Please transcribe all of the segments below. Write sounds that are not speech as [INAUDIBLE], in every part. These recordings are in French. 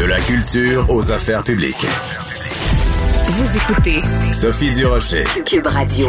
De la culture aux affaires publiques. Vous écoutez Sophie Durocher. Cube Radio.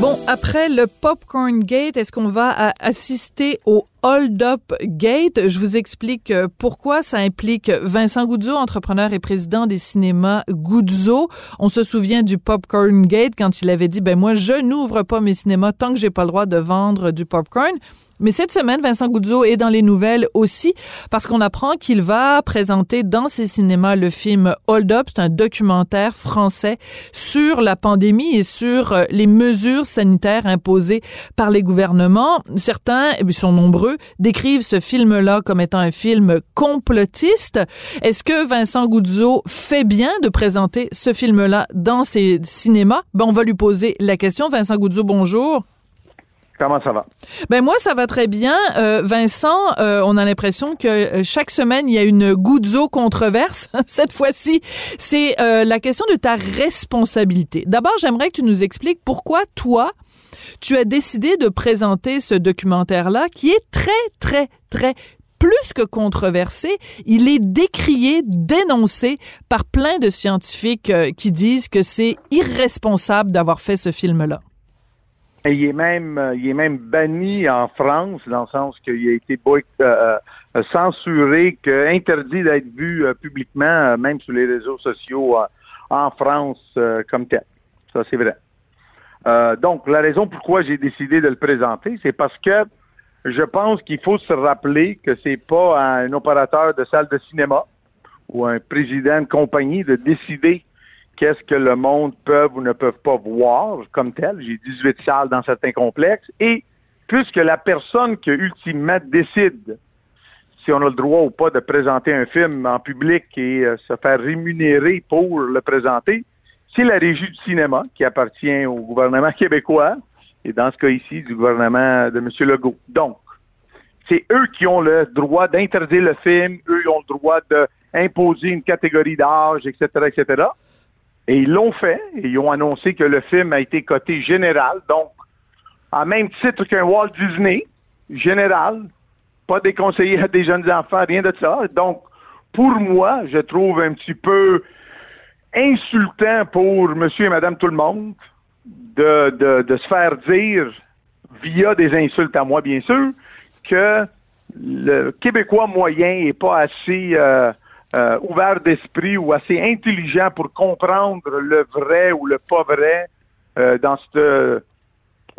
Bon, après le Popcorn Gate, est-ce qu'on va assister au Hold Up Gate? Je vous explique euh, pourquoi ça implique Vincent Goudzo, entrepreneur et président des cinémas Goudzo. On se souvient du Popcorn Gate quand il avait dit, ben moi, je n'ouvre pas mes cinémas tant que j'ai pas le droit de vendre du popcorn. Mais cette semaine, Vincent Goudzo est dans les nouvelles aussi parce qu'on apprend qu'il va présenter dans ses cinémas le film Hold Up. C'est un documentaire français sur la pandémie et sur euh, les mesures sanitaires imposées par les gouvernements. Certains, et ils sont nombreux, décrivent ce film-là comme étant un film complotiste. Est-ce que Vincent Goudzo fait bien de présenter ce film-là dans ses cinémas? Ben, on va lui poser la question. Vincent Goudzo, bonjour. Comment ça va? Ben moi, ça va très bien. Euh, Vincent, euh, on a l'impression que euh, chaque semaine, il y a une goudzo controverse. [LAUGHS] Cette fois-ci, c'est la question de ta responsabilité. D'abord, j'aimerais que tu nous expliques pourquoi toi, tu as décidé de présenter ce documentaire-là qui est très, très, très plus que controversé, il est décrié, dénoncé par plein de scientifiques qui disent que c'est irresponsable d'avoir fait ce film-là. Et il est même, euh, il est même banni en France, dans le sens qu'il a été euh, euh, censuré, que, interdit d'être vu publiquement, même sur les réseaux sociaux en France comme tel. Ça, c'est vrai. donc, la raison pourquoi j'ai décidé de le présenter, c'est parce que je pense qu'il faut se rappeler que c'est pas un opérateur de salle de cinéma ou un président de compagnie de décider qu'est-ce que le monde peut ou ne peut pas voir comme tel. J'ai 18 salles dans certains complexes. Et puisque la personne qui ultimement décide si on a le droit ou pas de présenter un film en public et euh, se faire rémunérer pour le présenter, c'est la régie du cinéma qui appartient au gouvernement [LAUGHS] québécois et dans ce cas ici du gouvernement de M. Legault. Donc, c'est eux qui ont le droit d'interdire le film, eux ont le droit d'imposer une catégorie d'âge, etc., etc. Et ils l'ont fait. Et ils ont annoncé que le film a été coté général, donc à même titre qu'un Walt Disney, général, pas déconseillé à des jeunes enfants, rien de ça. Donc, pour moi, je trouve un petit peu insultant pour monsieur et madame tout le monde de, se faire dire, via des insultes à moi, bien sûr, que le Québécois moyen n'est pas assez euh, euh, ouvert d'esprit ou assez intelligent pour comprendre le vrai ou le pas vrai euh, dans cette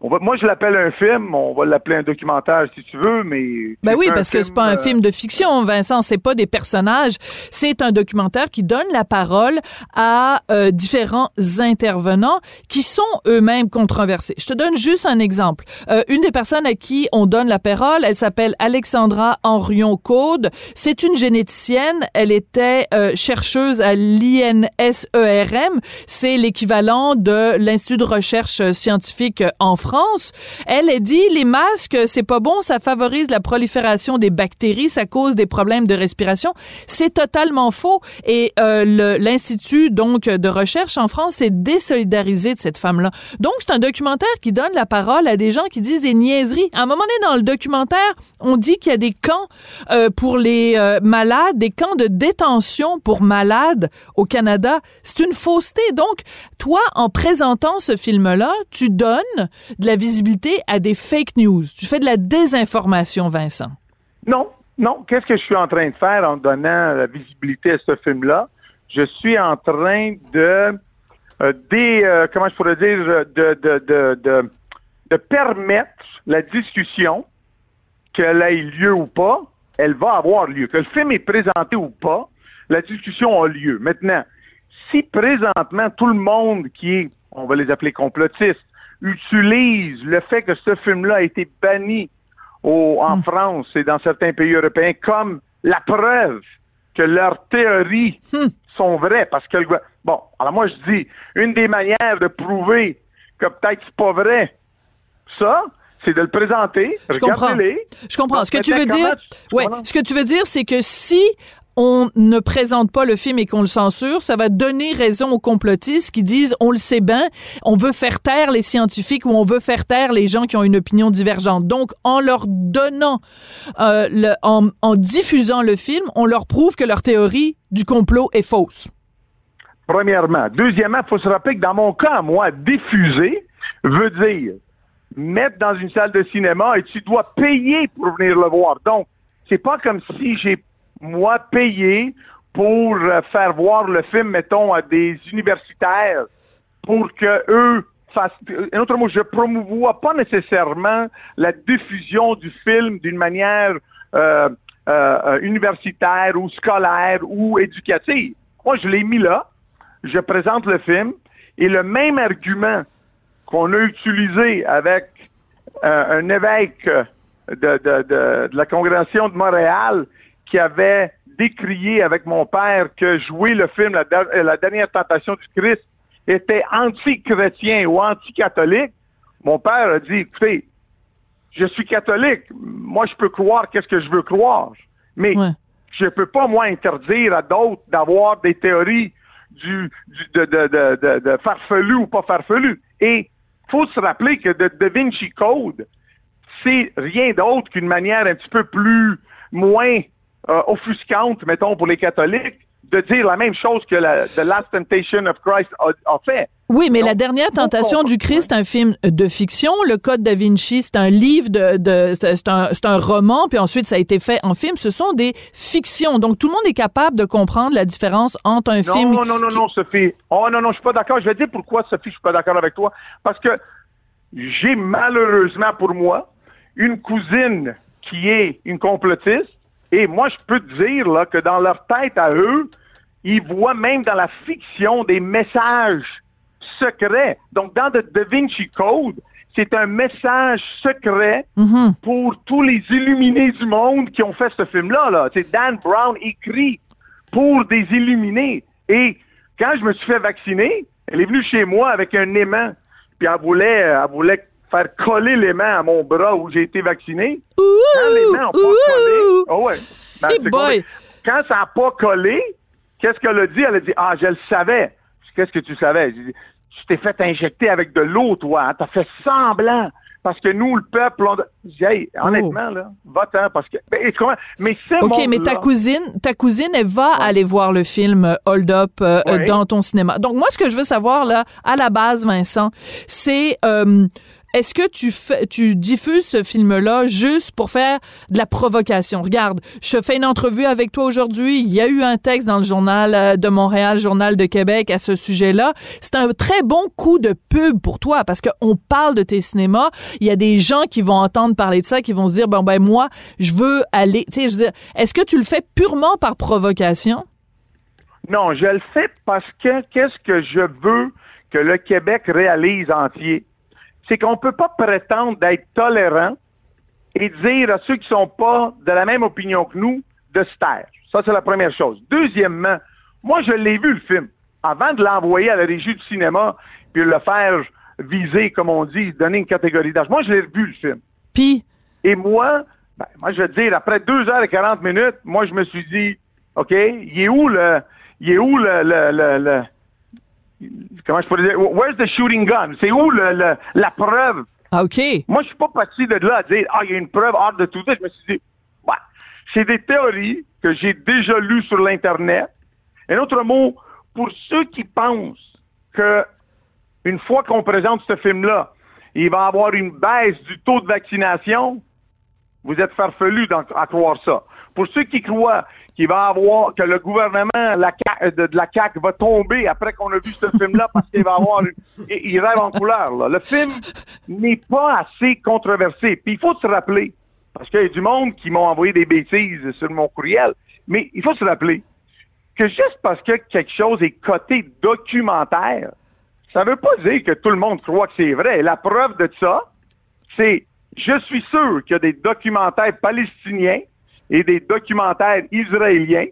moi, je l'appelle un film. On va l'appeler un documentaire si tu veux, mais. Ben oui, parce que c'est pas un film de fiction, Vincent. C'est pas des personnages. C'est un documentaire qui donne la parole à euh, différents intervenants qui sont eux-mêmes controversés. Je te donne juste un exemple. Euh, une des personnes à qui on donne la parole, elle s'appelle Alexandra Henrion Code. C'est une généticienne. Elle était euh, chercheuse à l'INSERM. C'est l'équivalent de l'Institut de recherche scientifique en France. Elle a dit les masques, c'est pas bon, ça favorise la prolifération des bactéries, ça cause des problèmes de respiration. C'est totalement faux. Et euh, l'institut donc de recherche en France s'est désolidarisé de cette femme-là. Donc c'est un documentaire qui donne la parole à des gens qui disent des niaiseries. À un moment donné dans le documentaire, on dit qu'il y a des camps euh, pour les euh, malades, des camps de détention pour malades au Canada. C'est une fausseté. Donc toi, en présentant ce film-là, tu donnes de la visibilité à des fake news. Tu fais de la désinformation, Vincent. Non, non. Qu'est-ce que je suis en train de faire en donnant la visibilité à ce film-là? Je suis en train de, euh, euh, comment je pourrais dire, de, de, de, de, permettre la discussion, qu'elle ait lieu ou pas, elle va avoir lieu. Que le film est présenté ou pas, la discussion a lieu. Maintenant, si présentement tout le monde qui est, on va les appeler complotistes, utilise le fait que ce film-là a été banni en hmm. France et dans certains pays européens comme la preuve que leurs théories hmm. sont vraies. Parce que, bon, alors moi je dis, une des manières de prouver que peut-être c'est pas vrai, ça, c'est de le présenter. Je comprends. Je comprends. ce que tu veux dire, ouais, ce que tu veux dire, c'est que si on ne présente pas le film et qu'on le censure, ça va donner raison aux complotistes qui disent on le sait bien, on veut faire taire les scientifiques ou on veut faire taire les gens qui ont une opinion divergente. Donc, en leur donnant, euh, en, en diffusant le film, on leur prouve que leur théorie du complot est fausse. Premièrement. Deuxièmement, il faut se rappeler que dans mon cas, moi, diffuser veut dire mettre dans une salle de cinéma et tu dois payer pour venir le voir. Donc, c'est pas comme si j'ai, moi, payé pour euh, faire voir le film, mettons, à des universitaires pour que eux fassent. En autre mot, je promouvois pas nécessairement la diffusion du film d'une manière euh, euh, universitaire ou scolaire ou éducative. Moi, je l'ai mis là, je présente le film et le même argument qu'on a utilisé avec un évêque de, de, de, la congrégation de Montréal qui avait décrié avec mon père que jouer le film La, la dernière tentation du Christ était anti-chrétien ou anti-catholique, mon père a dit, écoutez, je suis catholique, moi je peux croire qu'est-ce que je veux croire, mais je peux pas, moi, interdire à d'autres d'avoir des théories du, du de, de, de, de, farfelu ou pas farfelu. Et faut se rappeler que de Da Vinci Code, c'est rien d'autre qu'une manière un petit peu plus moins euh, offusquante, mettons, pour les catholiques, de dire la même chose que la, The Last Temptation of Christ a, fait. Oui, mais la dernière tentation du Christ, c'est un film de fiction. Le Code da Vinci, c'est un livre de, de c'est un, un, roman, puis ensuite ça a été fait en film. Ce sont des fictions. Donc tout le monde est capable de comprendre la différence entre un film. Non, non, non, non, Sophie. Oh non, non, je suis pas d'accord. Je vais dire pourquoi, Sophie, je suis pas d'accord avec toi. Parce que j'ai malheureusement pour moi une cousine qui est une complotiste. Et moi, je peux te dire là, que dans leur tête à eux, ils voient même dans la fiction des messages secrets. Donc, dans le Da Vinci Code, c'est un message secret Mhm. pour tous les illuminés du monde qui ont fait ce film-là. Là. C'est Dan Brown écrit pour des illuminés. Et quand je me suis fait vacciner, elle est venue chez moi avec un aimant. Puis elle voulait, elle voulait faire coller l'aimant à mon bras où j'ai été vacciné. Quand l'aimant n'a pas collé, ah ouais. Ben, Hey boy. Quand ça n'a pas collé, qu'est-ce qu'elle a dit? Elle a dit, ah, je le savais. Qu'est-ce que tu savais? Dit, tu t'es fait injecter avec de l'eau, toi. hein. T'as fait semblant. Parce que nous, le peuple, on... Hey, honnêtement, là, va-t'en, parce que... Ben, Mais c'est OK, mais ta cousine, ta cousine, elle va aller voir le film euh, Hold Up euh, euh, Ouais. dans ton cinéma. Donc moi, ce que je veux savoir là, à la base, Vincent, c'est euh, est-ce que tu fais, tu diffuses ce film-là juste pour faire de la provocation? Regarde, je fais une entrevue avec toi aujourd'hui. Il y a eu un texte dans le journal euh, de Montréal, journal de Québec à ce sujet-là. C'est un très bon coup de pub pour toi parce qu'on parle de tes cinémas. Il y a des gens qui vont entendre parler de ça, qui vont se dire bon ben moi, je veux aller. Tu sais, je veux dire, est-ce que tu le fais purement par provocation? Non, je le fais parce que qu'est-ce que je veux que le Québec réalise entier? C'est qu'on ne peut pas prétendre d'être tolérant et dire à ceux qui sont pas de la même opinion que nous de se taire. Ça, c'est la première chose. Deuxièmement, moi, je l'ai vu, le film. Avant de l'envoyer à la régie du cinéma puis le faire viser, comme on dit, donner une catégorie d'âge. Moi, je l'ai vu, le film. Puis? Et moi, ben, moi, je veux dire, après 2 heures et 40 minutes, moi, je me suis dit, OK, il est où le, il est où le, le, le, le- comment je pourrais dire, where's the shooting gun? C'est où le, le- la preuve? ah, OK. Moi, je suis pas parti de là à dire, ah, il y a une preuve hors de tout ça. Je me suis dit, ouais, c'est des théories que j'ai déjà lues sur l'Internet. Un autre mot, pour ceux qui pensent que une fois qu'on présente ce film-là, il va y avoir une baisse du taux de vaccination, vous êtes farfelus d'en- à croire ça. Pour ceux qui croient qu'il va avoir, que le gouvernement CA- de, la CAQ va tomber après qu'on a vu ce film-là parce qu'il va avoir, une- il, rêve en couleur, là. Le film n'est pas assez controversé. Puis il faut se rappeler, parce qu'il y a du monde qui m'ont envoyé des bêtises sur mon courriel, mais il faut se rappeler que juste parce que quelque chose est coté documentaire, ça veut pas dire que tout le monde croit que c'est vrai. La preuve de ça, c'est je suis sûr qu'il y a des documentaires palestiniens et des documentaires israéliens.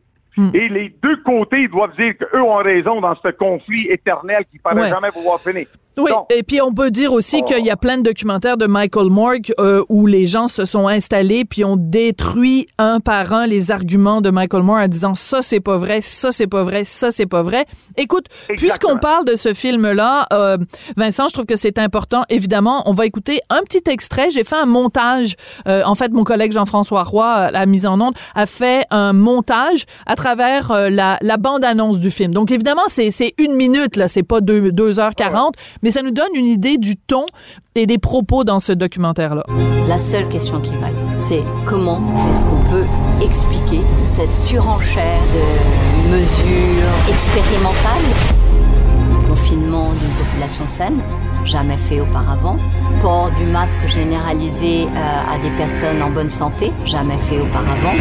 Et les deux côtés doivent dire qu'eux ont raison dans ce conflit éternel qui ne paraît Ouais. jamais pouvoir finir. Oui, et puis on peut dire aussi qu'il y a plein de documentaires de Michael Moore euh, où les gens se sont installés puis ont détruit un par un les arguments de Michael Moore en disant ça c'est pas vrai, ça c'est pas vrai, ça c'est pas vrai. Écoute, puisqu'on parle de ce film-là, euh, Vincent, je trouve que c'est important. Évidemment, on va écouter un petit extrait. J'ai fait un montage. Euh, en fait, mon collègue Jean-François Roy, la mise en onde, a fait un montage à travers la, la bande-annonce du film. Donc évidemment, c'est une minute là, c'est pas deux, deux heures quarante mais ça nous donne une idée du ton et des propos dans ce documentaire-là. La seule question qui vaille, c'est comment est-ce qu'on peut expliquer cette surenchère de mesures expérimentales? Confinement d'une population saine, jamais fait auparavant. Port du masque généralisé euh, à des personnes en bonne santé, jamais fait auparavant.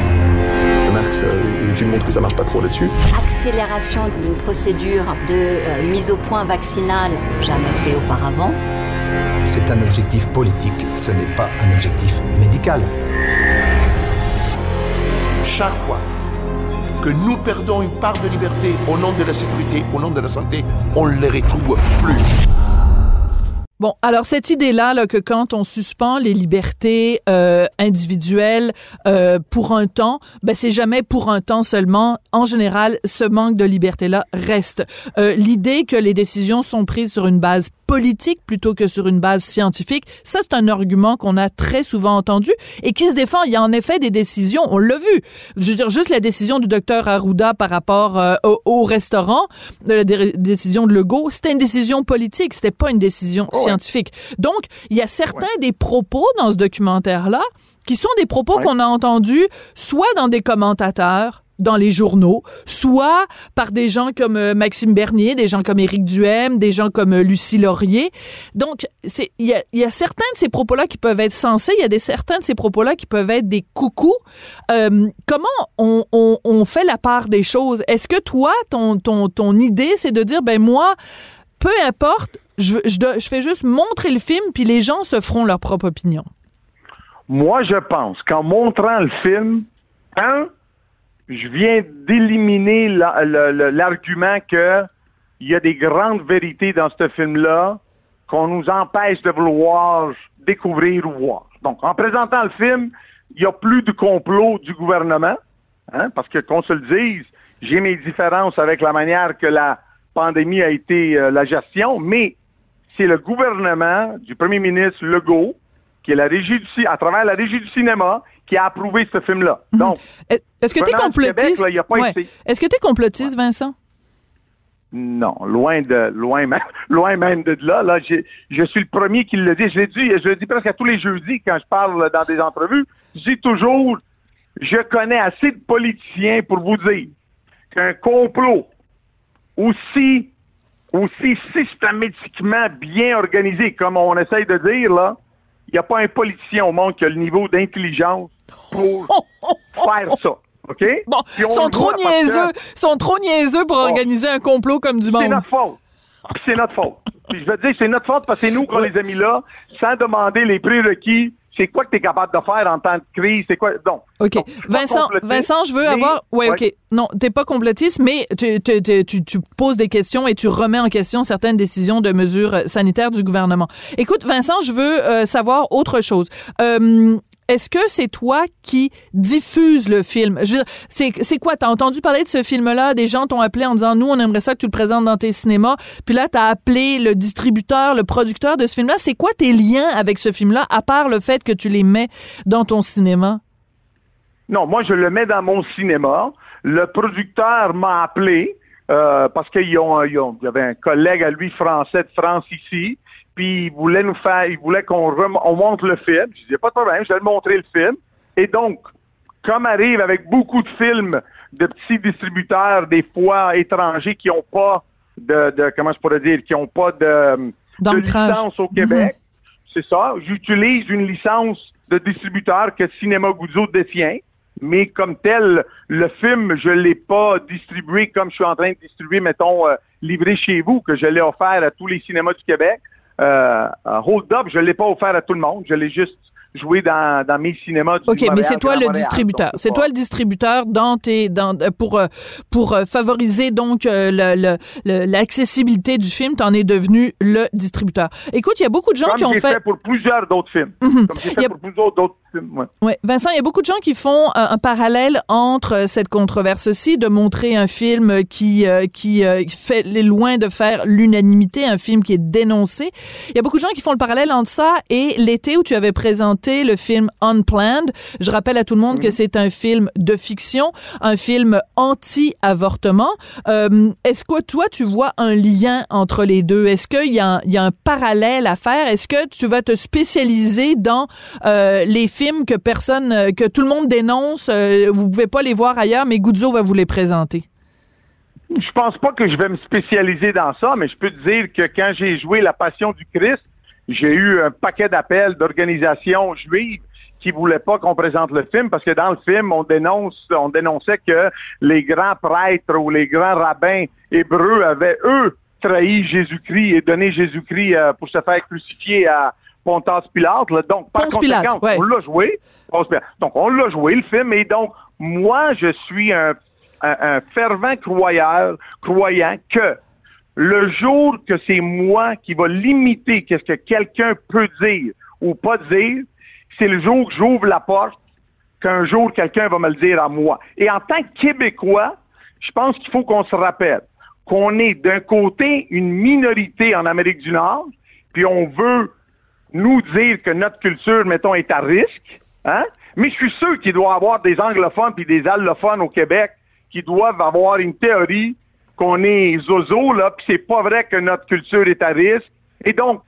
Le masque, les études montrent que ça marche pas trop là-dessus. Accélération d'une procédure de euh, mise au point vaccinale, jamais fait auparavant. C'est un objectif politique, ce n'est pas un objectif médical. Chaque fois que nous perdons une part de liberté au nom de la sécurité, au nom de la santé, on ne les retrouve plus. Bon, alors cette idée-là, là, que quand on suspend les libertés euh, individuelles euh, pour un temps, ben c'est jamais pour un temps seulement. En général, ce manque de liberté-là reste. Euh, L'idée que les décisions sont prises sur une base politique plutôt que sur une base scientifique. Ça, c'est un argument qu'on a très souvent entendu et qui se défend. Il y a en effet des décisions, on l'a vu. Je veux dire, juste la décision du docteur Arruda par rapport euh, au, restaurant, la décision de Legault, c'était une décision politique, c'était pas une décision oh scientifique. Donc, il y a certains des propos dans ce documentaire-là qui sont des propos qu'on a entendus soit dans des commentateurs, dans les journaux, soit par des gens comme euh, Maxime Bernier, des gens comme Éric Duhem, des gens comme euh, Lucie Laurier. Donc, il y a, y a, certains de ces propos-là qui peuvent être sensés, il y a des certains de ces propos-là qui peuvent être des coucous. Euh, comment on, on, on, fait la part des choses? Est-ce que toi, ton ton ton idée, c'est de dire ben moi, peu importe, je, fais juste montrer le film, puis les gens se feront leur propre opinion. Moi, je pense qu'en montrant le film, un, je viens d'éliminer l'argument qu'il y a des grandes vérités dans ce film-là qu'on nous empêche de vouloir découvrir ou voir. Donc, en présentant le film, il n'y a plus de complot du gouvernement, hein, parce que qu'on se le dise, j'ai mes différences avec la manière que la pandémie a été euh, la gestion, mais c'est le gouvernement du premier ministre Legault, qui est la régie du, à travers la régie du cinéma, qui a approuvé ce film-là. Mhm. Donc, est-ce que tu es complotiste? Est-ce que tu es complotiste, Vincent? Non, loin de loin même, [LAUGHS] loin même de là. Là, je suis le premier qui le dit. Je l'ai dit, je le dis presque à tous les jeudis quand je parle dans des entrevues. Je dis toujours, je connais assez de politiciens pour vous dire qu'un complot aussi aussi systématiquement bien organisé, comme on essaye de dire là, il n'y a pas un politicien au monde qui a le niveau d'intelligence pour [LAUGHS] faire ça. OK? Bon, ils sont trop niaiseux, sont trop niaiseux pour organiser un complot comme du monde. C'est notre faute. C'est notre faute. Puis je veux dire, c'est notre faute parce que c'est nous qu'on les a mis là, sans demander les prérequis c'est quoi que tu es capable de faire en temps de crise? C'est quoi? Donc. OK. Vincent, Vincent, je veux avoir. Ouais, OK. Non, t'es pas complotiste, mais tu, tu, tu, poses des questions et tu remets en question certaines décisions de mesures sanitaires du gouvernement. Écoute, Vincent, je veux euh, savoir autre chose. Euh, est-ce que c'est toi qui diffuse le film? C'est quoi? T'as entendu parler de ce film-là? Des gens t'ont appelé en disant, nous, on aimerait ça que tu le présentes dans tes cinémas. Puis là, t'as appelé le distributeur, le producteur de ce film-là. C'est quoi tes liens avec ce film-là, à part le fait que tu les mets dans ton cinéma? Non, moi, je le mets dans mon cinéma. Le producteur m'a appelé. Euh, parce qu'il y avait un collègue à lui français de France ici, puis il voulait nous faire, il voulait qu'on on montre le film. Je disais pas de problème, je vais le montrer le film. Et donc, comme arrive avec beaucoup de films de petits distributeurs, des fois étrangers, qui n'ont pas de, comment je pourrais dire, qui n'ont pas de, licence au Québec, mhm. c'est ça. J'utilise une licence de distributeur que Cinéma Guzzo détient, mais comme tel, le film, je l'ai pas distribué comme je suis en train de distribuer, mettons, euh, livré chez vous, que je l'ai offert à tous les cinémas du Québec. Euh, Hold Up, je ne l'ai pas offert à tout le monde. Je l'ai juste jouer dans, dans mes cinémas. Du OK, mais c'est toi le Montréal. distributeur. C'est toi le distributeur dans tes, dans, euh, pour, euh, pour euh, favoriser donc l'accessibilité du film. T'en es devenu le distributeur. Écoute, il y a beaucoup de gens Comme qui ont fait. fait pour plusieurs d'autres films. Comme j'ai Il y fait a- pour plusieurs d'autres films. ouais. Ouais. Vincent, il y a beaucoup de gens qui font un parallèle entre cette controverse-ci de montrer un film qui qui euh, fait loin de faire l'unanimité, un film qui est dénoncé. Il y a beaucoup de gens qui font le parallèle entre ça et l'été où tu avais présenté le film Unplanned. Je rappelle à tout le monde que c'est un film de fiction, un film anti-avortement. Euh, Est-ce que toi tu vois un lien entre les deux? Est-ce qu'il y, a un- il y a un parallèle à faire? Est-ce que tu vas te spécialiser dans euh, les films que personne, euh, que tout le monde dénonce euh, Vous pouvez pas les voir ailleurs, mais Guzzo va vous les présenter. Je pense pas que je vais me spécialiser dans ça, mais je peux te dire que quand j'ai joué La Passion du Christ, j'ai eu un paquet d'appels d'organisations juives qui voulaient pas qu'on présente le film parce que dans le film, on dénonce, on dénonçait que les grands prêtres ou les grands rabbins hébreux avaient, eux, trahi Jésus-Christ et donné Jésus-Christ euh, pour se faire crucifier à Pontas Pilate. là. Donc, par Ponce Pilate, conséquent, ouais. on l'a joué. Donc, on l'a joué, le film. Et donc, moi, je suis un, un, un fervent croyeur, croyant que le jour que c'est moi qui va limiter qu'est-ce que quelqu'un peut dire ou pas dire, c'est le jour que j'ouvre la porte qu'un jour quelqu'un va me le dire à moi. Et en tant que Québécois, je pense qu'il faut qu'on se rappelle qu'on est d'un côté une minorité en Amérique du Nord, puis on veut nous dire que notre culture, mettons, est à risque, hein? Mais je suis sûr qu'il doit y avoir des anglophones puis des allophones au Québec qui doivent avoir une théorie qu'on est zozo, là, puis c'est pas vrai que notre culture est à risque. Et donc,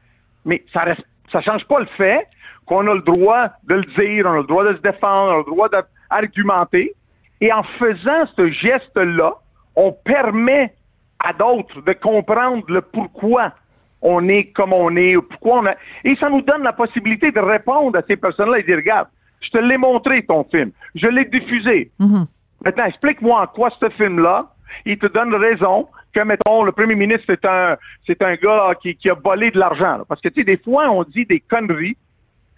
mais ça reste, ça change pas le fait qu'on a le droit de le dire, on a le droit de se défendre, on a le droit d'argumenter. Et en faisant ce geste-là, on permet à d'autres de comprendre le pourquoi on est comme on est, ou pourquoi on a... Et ça nous donne la possibilité de répondre à ces personnes-là et dire, regarde, je te l'ai montré, ton film. Je l'ai diffusé. Maintenant, explique-moi en quoi ce film-là, il te donne raison que, mettons, le premier ministre, c'est un, c'est un gars qui, qui a volé de l'argent. Parce que, tu sais, des fois, on dit des conneries,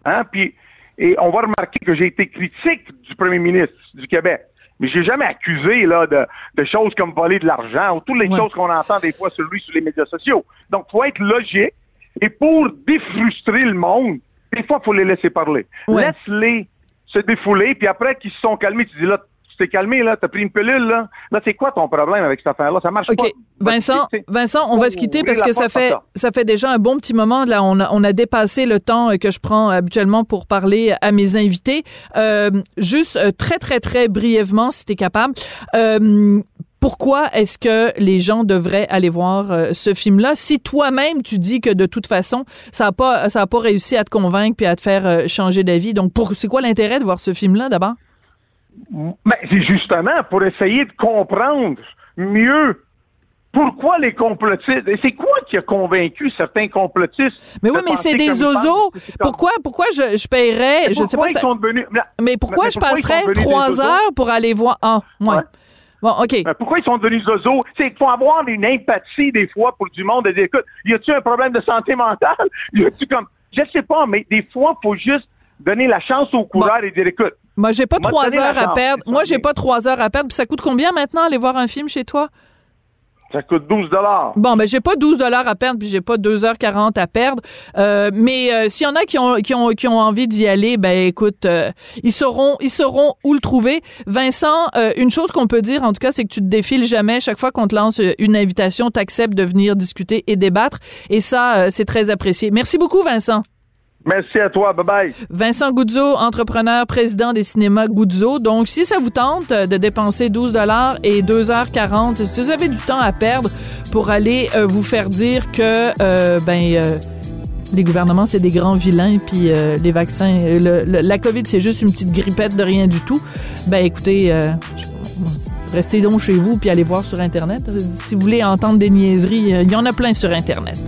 hein, puis, et on va remarquer que j'ai été critique du premier ministre du Québec. Mais j'ai jamais accusé, là, de, de choses comme voler de l'argent ou toutes les Ouais. choses qu'on entend des fois sur lui sur les médias sociaux. Donc, faut être logique. Et pour défrustrer le monde, des fois, faut les laisser parler. Ouais. Laisse-les se défouler, puis après qu'ils se sont calmés, tu dis là, tu t'es calmé, là, t'as pris une pilule, là. Là, c'est quoi ton problème avec cette affaire-là? Ça marche OK. pas. Vincent, Vincent, on va se quitter parce que ça fait, ça fait déjà un bon petit moment. Là, on a, on a dépassé le temps euh, que je prends habituellement pour parler à mes invités. Euh, juste euh, très, très, très brièvement, si tu es capable. Euh, pourquoi est-ce que les gens devraient aller voir euh, ce film-là? Si toi-même tu dis que de toute façon ça a pas ça a pas réussi à te convaincre puis à te faire euh, changer d'avis donc pour c'est quoi l'intérêt de voir ce film-là d'abord? Ben, c'est justement pour essayer de comprendre mieux pourquoi les complotistes. Et c'est quoi qui a convaincu certains complotistes? Mais oui, mais c'est des zozos. Pourquoi, pourquoi je, je paierais, je ne sais Pourquoi pas, ils ça- sont devenus. Mais- mais pourquoi mais je pourquoi passerais trois heures pour aller voir, ah, ouais. Ouais. Bon, OK. Ben, pourquoi ils sont devenus zozos? C'est qu'il faut avoir une empathie des fois pour du monde de dire, écoute, y a-tu un problème de santé mentale? [LAUGHS] Y a-tu comme, je sais pas, mais des fois, faut juste donner la chance au coureur et dire, écoute, Moi, j'ai pas trois heures à perdre. Moi, j'ai pas trois heures à perdre. Puis ça coûte combien maintenant aller voir un film chez toi? ça coûte 12 dollars. Bon, ben j'ai pas 12 dollars à perdre, puis j'ai pas 2h40 à perdre. Euh, mais euh, s'il y en a qui ont, qui ont, qui ont envie d'y aller, ben écoute, euh, ils sauront ils sauront où le trouver. Vincent, euh, une chose qu'on peut dire, en tout cas, c'est que tu te défiles jamais. Chaque fois qu'on te lance une invitation, tu acceptes de venir discuter et débattre. Et ça, euh, c'est très apprécié. Merci beaucoup, Vincent. Merci à toi. Bye bye. Vincent Goudzo, entrepreneur, président des cinémas Goudzo. Donc, si ça vous tente euh, de dépenser 12 dollars et 2h40, si vous avez du temps à perdre pour aller euh, vous faire dire que, euh, ben, les gouvernements, c'est des grands vilains, puis les vaccins, la COVID, c'est juste une petite grippette de rien du tout, ben, écoutez, restez donc chez vous, puis allez voir sur Internet. Si vous voulez entendre des niaiseries, il y en a plein sur Internet.